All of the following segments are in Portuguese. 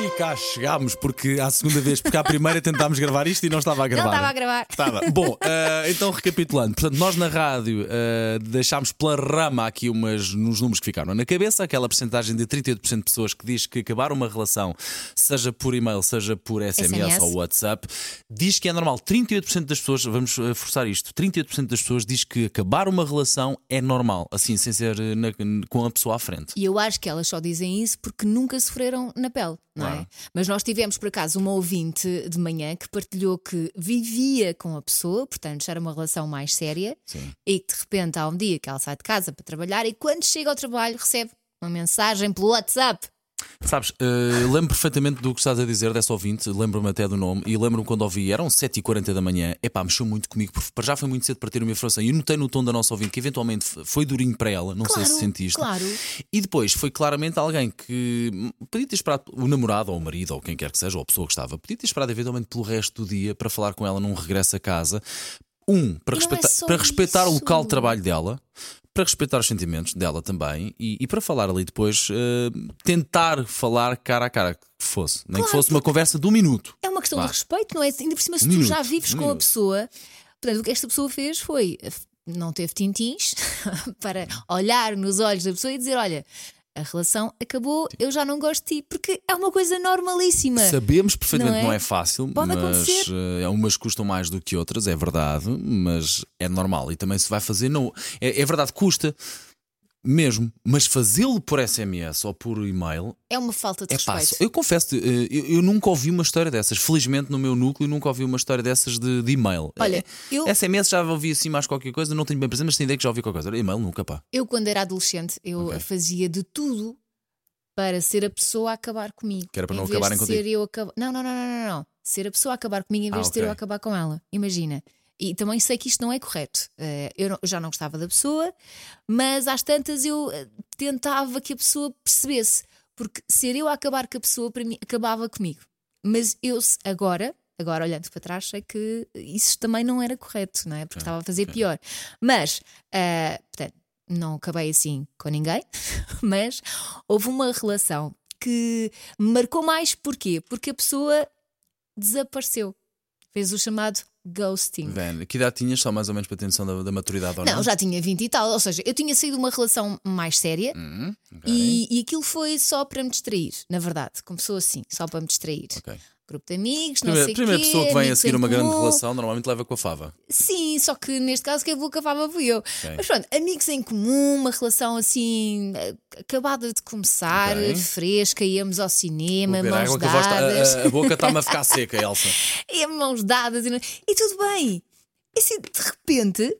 E cá chegámos, porque à segunda vez, porque à primeira tentámos gravar isto e não estava a gravar. Não estava a gravar. Estava. Bom, eh, então recapitulando, portanto, nós na rádio eh, deixámos pela rama aqui umas nos números que ficaram na cabeça, aquela porcentagem de 38% de pessoas que diz que acabar uma relação, seja por e-mail, seja por SMS, SMS. ou WhatsApp, diz que é normal. 38% das pessoas, vamos eh, forçar isto, 38% das pessoas diz que acabar uma relação é normal, assim, sem ser na- com a pessoa à frente. E eu acho que elas só dizem isso porque nunca sofreram na pele, não Claro. é? Mas nós tivemos, por acaso, uma ouvinte de manhã que partilhou que vivia com a pessoa, portanto já era uma relação mais séria, Sim. e que de repente há um dia que ela sai de casa para trabalhar e quando chega ao trabalho recebe uma mensagem pelo WhatsApp. Sabes, eh, lembro perfeitamente do que estás a dizer dessa ouvinte, lembro-me até do nome e lembro-me quando ouvi, eram 7h40 da manhã, epá, mexeu muito comigo, porque para já foi muito cedo para ter uma informação e eu notei no tom da nossa ouvinte que eventualmente foi durinho para ela, não sei Claro, se sentiste. claro. E depois foi claramente alguém que hum, podia ter esperado o namorado ou o marido ou quem quer que seja, ou a pessoa que estava, podia ter esperado eventualmente pelo resto do dia para falar com ela num regresso a casa. Um, para, é respeitar, só para respeitar o local de trabalho dela, para respeitar os sentimentos dela também e, e para falar ali depois, eh, tentar falar cara a cara que fosse, nem que Claro, fosse uma conversa de um minuto. É uma questão Vá. de respeito, não é? Ainda por cima, se Um tu minuto, já vives um com a minuto. pessoa, portanto, o que esta pessoa fez foi eh, não teve tintins para olhar nos olhos da pessoa e dizer: Olha, a relação acabou, eu já não gosto de ti, porque é uma coisa normalíssima. Sabemos perfeitamente que Não não é? é, fácil, Pode mas acontecer. eh, umas custam mais do que outras, é verdade, mas é normal e também se vai fazer. Não, é, é verdade, custa mesmo, mas fazê-lo por SMS ou por e-mail É uma falta de é respeito. Eu confesso, eu, eu nunca ouvi uma história dessas. Felizmente, no meu núcleo, nunca ouvi uma história dessas de, de e-mail. Olha, É, eu- SMS já ouvi assim mais qualquer coisa, não tenho bem presente, mas tenho ideia que já ouvi qualquer coisa. E-mail nunca, pá. Eu, quando era adolescente, eu Ok. fazia de tudo para ser a pessoa a acabar comigo. Que era para não acabarem contigo. ser eu acab... não, não, não, não, não, não. Ser a pessoa a acabar comigo em vez Ah, de ser eu a acabar com ela. Imagina. E também sei que isto não é correto. Eh, eu, não- eu já não gostava da pessoa, mas às tantas eu eh, tentava que a pessoa percebesse. Porque ser eu a acabar com a pessoa, para mim, acabava comigo. Mas eu agora, agora olhando para trás, sei que isso também não era correto, não é? Porque estava a fazer pior. Mas, ah, portanto, não acabei assim com ninguém, mas houve uma relação que me marcou mais porquê? Porque a pessoa desapareceu. Fez o chamado ghosting. Ven, que idade tinhas, só mais ou menos para ter noção da, da maturidade ou não? Não, já tinha 20 e tal, ou seja, eu tinha saído de uma relação mais séria Hum, ok, e, e aquilo foi só para me distrair, na verdade. Começou assim, só para me distrair. ok. Grupo de amigos, não Primeira, sei primeira quê, pessoa que vem a seguir uma grande relação normalmente leva com a fava. Sim, só que neste caso quem vou cavava fui eu. Mas pronto, amigos em comum, uma relação assim eh, acabada de começar, Ok. fresca, íamos ao cinema, mãos água a, tá- dadas, a- a boca está-me a ficar seca, Elsa. e mãos dadas e, não- e tudo bem. E assim, de repente,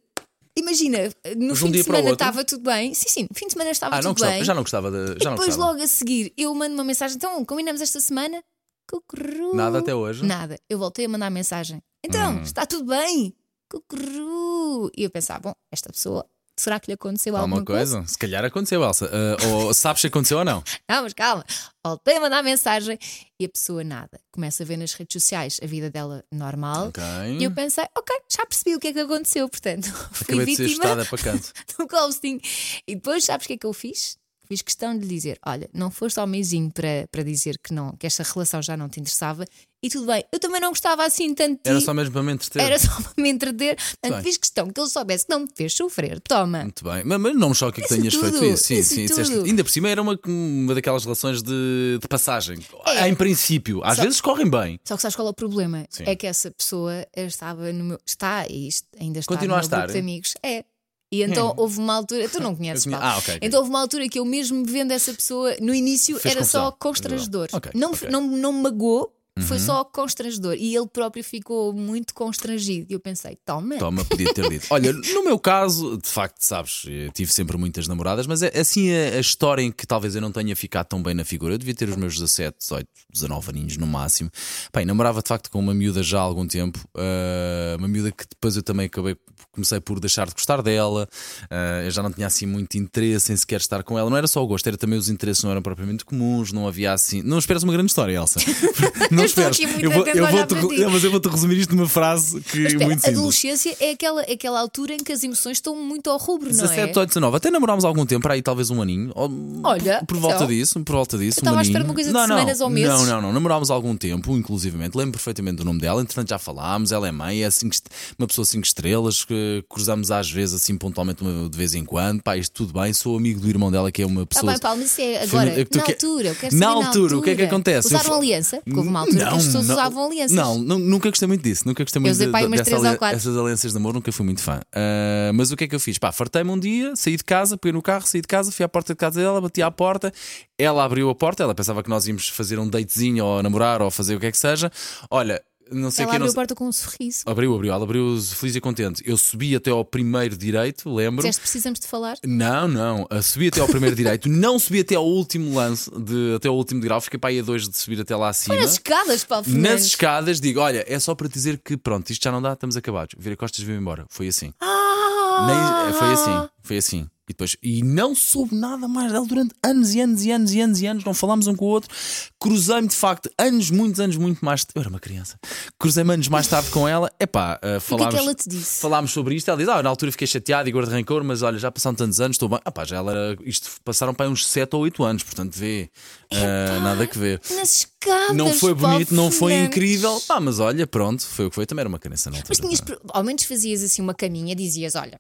imagina, no Mas fim um de semana estava tudo bem. Sim, sim, no fim de semana estava Ah, não tudo gostava, bem. já não gostava de. Já não Depois gostava. logo a seguir, eu mando uma mensagem, então combinamos esta semana? Cucurru. Nada até hoje? Nada. Eu voltei a mandar mensagem. Então, Hum. está tudo bem? Cucurru. E eu pensava, bom, esta pessoa, será que lhe aconteceu alguma Alguma coisa? Se calhar aconteceu, Elsa. Ah, ou sabes se aconteceu ou não? Não, mas calma. Voltei a mandar mensagem e a pessoa nada. Começa a ver nas redes sociais a vida dela normal. Ok. E eu pensei, ok, já percebi o que é que aconteceu, portanto, fui Acabei de ser vítima estada para canto. do ghosting. E depois, sabes o que é que eu fiz? Fiz questão de lhe dizer: olha, não foste ao meizinho para, para dizer que não, que esta relação já não te interessava e tudo bem. Eu também não gostava assim tanto. Era só mesmo para me entreter. Era só para me entreter. Portanto, fiz questão que ele soubesse que não me fez sofrer. Toma. Muito bem, mas, mas não me choca que Isso tenhas tudo, feito isso. Sim, isso sim. disseste-. Ainda por cima era uma, uma daquelas relações de, de passagem. É. Em princípio, às Só- vezes correm bem. Só que sabes qual é o problema? Sim. É que essa pessoa estava no meu. Está e ainda está Continua no a meu estar, grupo de é? amigos. É. E então houve uma altura. Tu não conheces, Paulo. Ah, ok, ok. Então houve uma altura que eu mesmo vendo essa pessoa no início Fez era só confusão. constrangedor. Ok, não, ok. Não, não me magoou, foi só constrangedor. E ele próprio ficou muito constrangido. E eu pensei, toma. Toma, podia ter dito. Olha, no meu caso, de facto, sabes, tive sempre muitas namoradas, mas é assim a, a história em que talvez eu não tenha ficado tão bem na figura. Eu devia ter os meus 17, 18, 19 aninhos no máximo. Bem, namorava de facto com uma miúda já há algum tempo, ah, uma miúda que depois eu também acabei, comecei por deixar de gostar dela, ah, eu já não tinha assim muito interesse em sequer estar com ela. Não era só o gosto, era também os interesses não eram propriamente comuns, não havia assim. Não esperas uma grande história, Elsa. não estou espera, aqui muito eu vou, eu para ti. não, mas eu vou-te resumir isto numa frase que Mas é espera, muito a simples. adolescência é aquela, é aquela altura em que as emoções estão muito ao rubro, não 17, é? 18, 19. Até namorámos algum tempo, para aí talvez um aninho. ou- Olha, por volta então. disso, por volta disso. Estava um à espera uma coisa de não, não, semanas ou meses. Não, não, não. Namorámos algum tempo, inclusivamente. Lembro perfeitamente do nome dela. Entretanto, já falámos. Ela é mãe, é cinco uma pessoa 5 estrelas. Que cruzamos às vezes, assim, pontualmente, de vez em quando. Pá, isto tudo bem. Sou amigo do irmão dela, que é uma Está pessoa. Tá bem, Paulo, isso é agora, na altura. Eu quero Na saber altura, o que é que acontece? Usaram aliança? Porque houve uma altura que as pessoas usavam alianças. Não, nu- nunca gostei muito disso. Nunca gostei muito usei de- umas dessa ali- essas alianças de amor, nunca fui muito fã. Ah, mas o que é que eu fiz? Pá, fartei-me um dia, saí de casa, peguei no carro, saí de casa, fui à porta de casa dela, bati à porta, ela abriu a porta, ela pensava que nós íamos fazer um datezinho ou namorar ou fazer o que é que seja. Olha, não sei Ela abriu não a porta com um sorriso. Abriu, abriu, ela abriu feliz e contente. Eu subi até ao primeiro direito, lembro. Disseste, precisamos de falar? Não, não. Subi até ao primeiro direito, não subi até ao último lance, de, até ao último degrau, fiquei para aí a dois de subir até lá acima. Foi nas escadas, Paulo Nas Fernandes. escadas, digo: olha, é só para dizer que pronto, isto já não dá, estamos acabados. Vira costas, vim embora. Foi assim. Ah! Nem- foi assim, foi assim. E depois, e não soube nada mais dela durante anos e anos e anos e anos e anos, não falámos um com o outro. Cruzei-me de facto, anos, muitos anos, muito mais. Eu era uma criança. Cruzei-me anos mais tarde com ela. Epá, uh, O que é falámos. que ela te disse? Falámos sobre isto, ela diz: Ah, na altura fiquei chateado e guardo rancor, mas olha, já passaram tantos anos, estou bem. Ah, pá, já ela era. Isto passaram para uns 7 ou 8 anos, portanto, vê. ah, nada que ver. Escadas. Não foi bonito, não foi incrível. Pá, mas olha, pronto, foi o que foi. Também era uma criança altura. Mas tinhas, ao menos fazias assim uma caminha, dizias: Olha,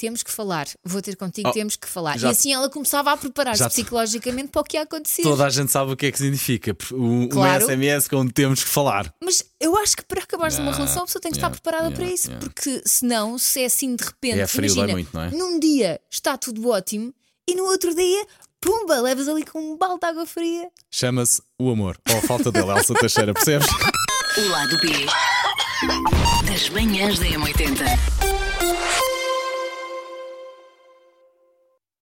temos que falar, vou ter contigo, Oh, temos que falar. já- e assim ela começava a preparar-se Já- psicologicamente para o que ia acontecer. Toda a gente sabe o que é que significa. Um, Claro. um SMS com temos que falar. Mas eu acho que para acabares de uma Yeah, relação a pessoa tem que yeah, estar preparada yeah, para isso, yeah. porque senão, se é assim de repente, É frio, imagina, muito, não é? num dia está tudo ótimo e no outro dia, pumba, levas ali com um balde de água fria. Chama-se o amor. Ou a falta dele, Elsa Teixeira, percebes? O lado B das manhãs da M80.